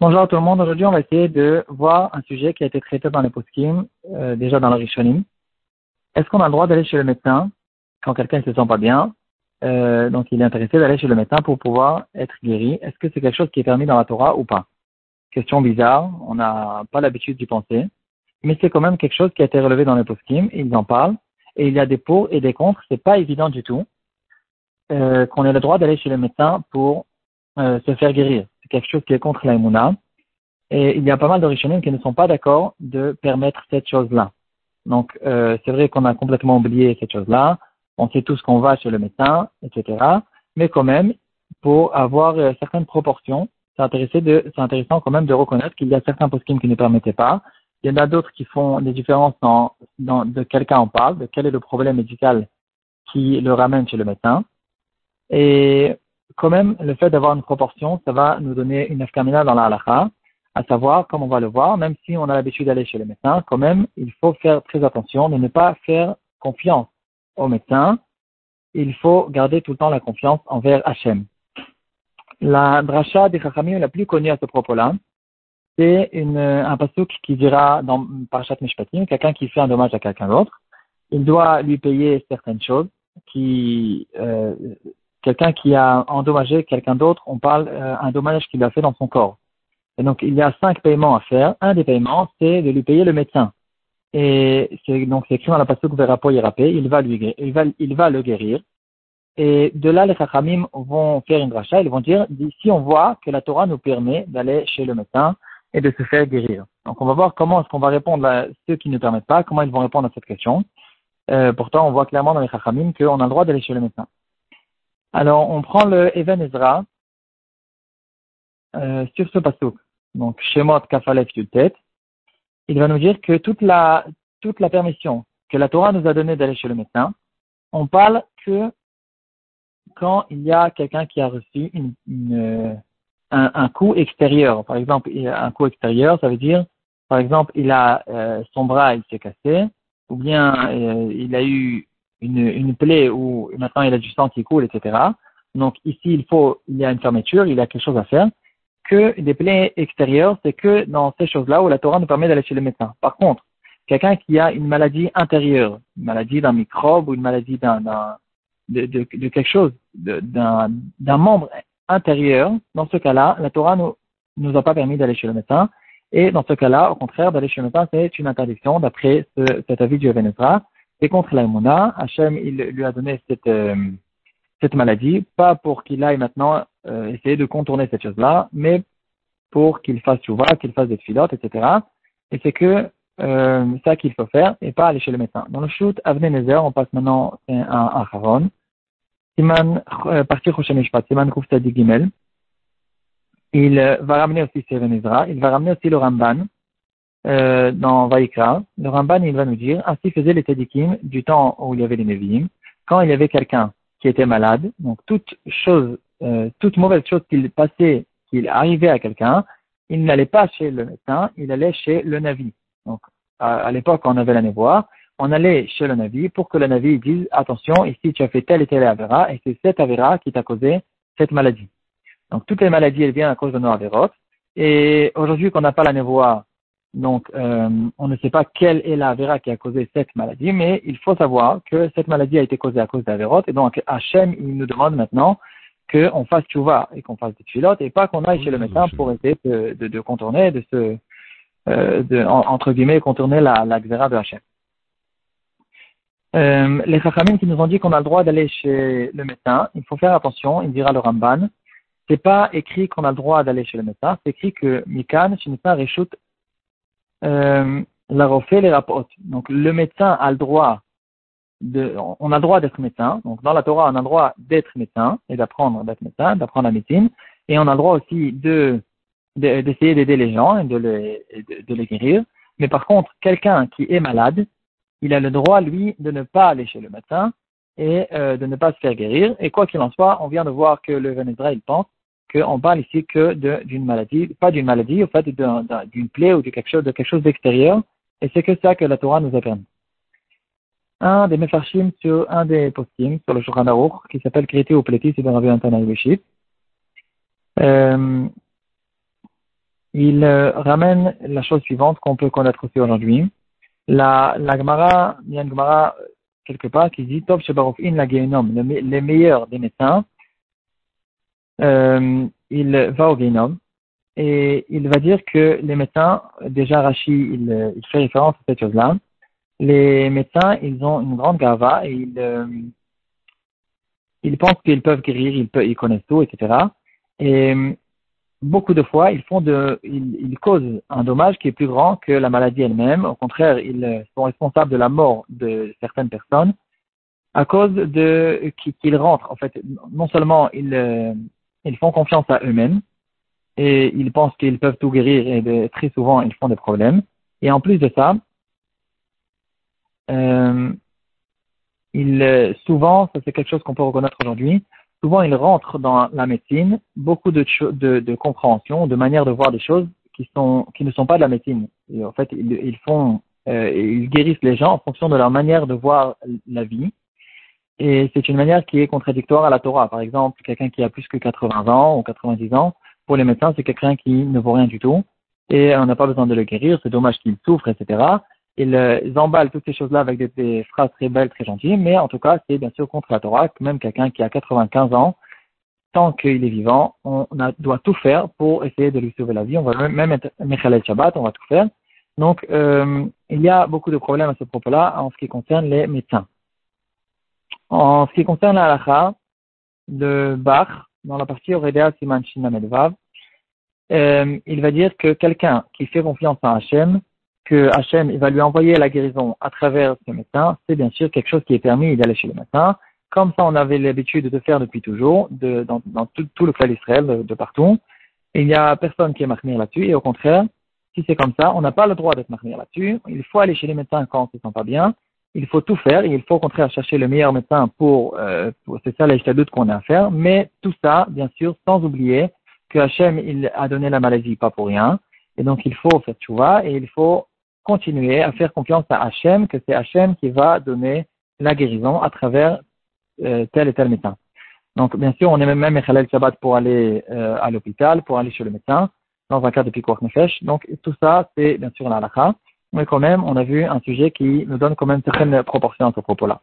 Bonjour tout le monde. Aujourd'hui, on va essayer de voir un sujet qui a été traité dans les poskim, euh, déjà dans le Rishonim. Est-ce qu'on a le droit d'aller chez le médecin quand quelqu'un ne se sent pas bien? Euh, Donc, il est intéressé d'aller chez le médecin pour pouvoir être guéri. Est-ce que c'est quelque chose qui est permis dans la Torah ou pas? Question bizarre. On n'a pas l'habitude d'y penser. Mais c'est quand même quelque chose qui a été relevé dans les poskim. Ils en parlent. Et il y a des pour et des contre. C'est pas évident du tout. Euh, qu'on ait le droit d'aller chez le médecin pour euh, se faire guérir. C'est quelque chose qui est contre l'aïmouna. Et il y a pas mal de qui ne sont pas d'accord de permettre cette chose-là. Donc, euh, c'est vrai qu'on a complètement oublié cette chose-là. On sait tous qu'on va chez le médecin, etc. Mais quand même, pour avoir euh, certaines proportions, c'est intéressant, quand même de reconnaître qu'il y a certains post qui ne permettaient pas. Il y en a d'autres qui font des différences dans, dans, de quel cas on parle, de quel est le problème médical qui le ramène chez le médecin. Et quand même, le fait d'avoir une proportion, ça va nous donner une afkamina dans la halakha, à savoir, comme on va le voir, même si on a l'habitude d'aller chez le médecin, quand même, il faut faire très attention de ne pas faire confiance au médecin. Il faut garder tout le temps la confiance envers Hachem. La dracha des Chachamim la plus connue à ce propos-là, c'est un pasuk qui dira dans Parashat Mishpatim, quelqu'un qui fait un dommage à quelqu'un d'autre, il doit lui payer certaines choses qui euh, quelqu'un qui a endommagé quelqu'un d'autre, on parle euh, un dommage qu'il a fait dans son corps. Et donc il y a cinq paiements à faire. Un des paiements, c'est de lui payer le médecin. Et c'est donc c'est écrit dans la pasuk Verapo Yerapé, il va lui il va il va le guérir. Et de là les Chachamim vont faire une dracha, ils vont dire d'ici on voit que la Torah nous permet d'aller chez le médecin et de se faire guérir. Donc on va voir comment est-ce qu'on va répondre à ceux qui ne permettent pas, comment ils vont répondre à cette question. Euh, pourtant on voit clairement dans les Chachamim qu'on a le droit d'aller chez le médecin. Alors, on prend le Even Ezra euh, sur ce pasuk. Donc, Shemot Kafalef Yutet. Il va nous dire que toute la, toute la permission que la Torah nous a donnée d'aller chez le médecin, on parle que quand il y a quelqu'un qui a reçu une, une, un, un, coup extérieur. Par exemple, un coup extérieur, ça veut dire, par exemple, il a euh, son bras, il s'est cassé, ou bien euh, il a eu une, une plaie où maintenant il a du sang qui coule, etc. Donc ici, il faut, il y a une fermeture, il y a quelque chose à faire. Que des plaies extérieures, c'est que dans ces choses-là où la Torah nous permet d'aller chez le médecin. Par contre, quelqu'un qui a une maladie intérieure, une maladie d'un microbe ou une maladie d'un, de, de, quelque chose, d'un, d'un membre intérieur, dans ce cas-là, la Torah nous, nous a pas permis d'aller chez le médecin. Et dans ce cas-là, au contraire, d'aller chez le médecin, c'est une interdiction d'après ce, cet avis du Evenezra et contre l'aïmouna. Hachem, il lui a donné cette, euh, cette maladie, pas pour qu'il aille maintenant euh, essayer de contourner cette chose-là, mais pour qu'il fasse chouva, qu'il fasse des filotes, etc. Et c'est que euh, ça qu'il faut faire et pas aller chez le médecin. Dans le shoot Avne on passe maintenant à Haron. Siman, Shemishpat, Siman Gimel. Il va ramener aussi Seven il va ramener aussi le Ramban, euh, dans Vaikra, le Ramban il va nous dire ainsi faisait les Tedikim du temps où il y avait les Nevi'im, quand il y avait quelqu'un qui était malade, donc toute chose, euh, toute mauvaise chose qu'il passait, qu'il arrivait à quelqu'un, il n'allait pas chez le médecin, il allait chez le Navi. Donc à, l'époque on avait la névoie, on allait chez le Navi pour que le Navi dise attention, ici tu as fait telle et telle avéra, et c'est cette avéra qui t'a causé cette maladie. Donc toutes les maladies elles viennent à cause de nos avérotes. Et aujourd'hui qu'on n'a pas la névoie, donc, euh, on ne sait pas quelle est la vera qui a causé cette maladie, mais il faut savoir que cette maladie a été causée à cause d'Averot, et donc Hachem, il nous demande maintenant qu'on fasse tchouva et qu'on fasse des filotes, et pas qu'on aille chez le médecin pour essayer de, de, de contourner, de se, euh, de, entre guillemets, contourner la, la xéra de Hachem. Euh, les Chachamim qui nous ont dit qu'on a le droit d'aller chez le médecin, il faut faire attention, il dira le Ramban, c'est pas écrit qu'on a le droit d'aller chez le médecin, c'est écrit que Mikan, réchoute euh, la refait les rapports. Donc le médecin a le droit de, on a le droit d'être médecin. Donc dans la Torah, on a le droit d'être médecin et d'apprendre d'être médecin, d'apprendre la médecine. Et on a le droit aussi de d'essayer d'aider les gens et de les, de, les guérir. Mais par contre, quelqu'un qui est malade, il a le droit, lui, de ne pas aller chez le médecin et euh, de ne pas se faire guérir. Et quoi qu'il en soit, on vient de voir que le Venezuela, il pense qu'on parle ici que d'une maladie, pas d'une maladie, au fait d'une plaie ou de quelque chose, de quelque chose d'extérieur, et c'est que ça que la Torah nous a permis. Un des mefarshim sur un des postim sur le Shulchan Aruch, qui s'appelle Kriti ou Pletis de Rabbi Anton Euh, il euh, ramène la chose suivante qu'on peut connaître aussi aujourd'hui. La, la Gemara, il y a une Gemara quelque part qui dit Top in la les meilleurs des médecins, il va au Gehenom et il va dire que les médecins, déjà Rashi, il, fait référence à cette chose-là, les médecins, ils ont une grande gava et ils, euh, pensent qu'ils peuvent guérir, ils, connaissent tout, etc. Et beaucoup de fois, ils font de, ils, causent un dommage qui est plus grand que la maladie elle-même. Au contraire, ils sont responsables de la mort de certaines personnes à cause de qu'ils rentrent. En fait, non seulement ils, euh, ils font confiance à eux-mêmes et ils pensent qu'ils peuvent tout guérir et de, très souvent ils font des problèmes. Et en plus de ça, euh, ils, souvent, ça c'est quelque chose qu'on peut reconnaître aujourd'hui, souvent ils rentrent dans la médecine, beaucoup de, de, de, compréhension, de manière de voir des choses qui, sont, qui ne sont pas de la médecine. Et en fait, ils, ils font, euh, ils guérissent les gens en fonction de leur manière de voir la vie. Et c'est une manière qui est contradictoire à la Torah. Par exemple, quelqu'un qui a plus que 80 ans ou 90 ans, pour les médecins, c'est quelqu'un qui ne vaut rien du tout. Et on n'a pas besoin de le guérir, c'est dommage qu'il souffre, etc. Ils, euh, emballent toutes ces choses-là avec des, phrases très belles, très gentilles, mais en tout cas, c'est bien sûr contre la Torah, même quelqu'un qui a 95 ans, tant qu'il est vivant, on doit tout faire pour essayer de lui sauver la vie. On va même être Mechalel Shabbat, on va tout faire. Donc, euh, il y a beaucoup de problèmes à ce propos-là en ce qui concerne les médecins. En ce qui concerne la halakha de Bach, dans la partie Oredea Siman Medvav, euh, il va dire que quelqu'un qui fait confiance en Hachem, que Hachem va lui envoyer la guérison à travers ce médecin, c'est bien sûr quelque chose qui est permis d'aller chez le médecin. Comme ça, on avait l'habitude de faire depuis toujours, de, dans, dans tout, le clan d'Israël, de, partout. il n'y a personne qui est marqué là-dessus. Et au contraire, si c'est comme ça, on n'a pas le droit d'être marqué là-dessus. Il faut aller chez les médecins quand on se sent pas bien. Il faut tout faire il faut au contraire chercher le meilleur médecin pour, euh, pour c'est ça doute qu'on a à faire. Mais tout ça, bien sûr, sans oublier que Hachem, il a donné la maladie pas pour rien. Et donc, il faut faire vois et il faut continuer à faire confiance à Hachem, que c'est Hachem qui va donner la guérison à travers euh, tel et tel médecin. Donc, bien sûr, on est même Echalel Shabbat pour aller euh, à l'hôpital, pour aller chez le médecin, dans un cas de Pikuach Nefesh. Donc, tout ça, c'est bien sûr la halakha. Mais quand même, on a vu un sujet qui nous donne quand même certaines proportions à ce propos-là.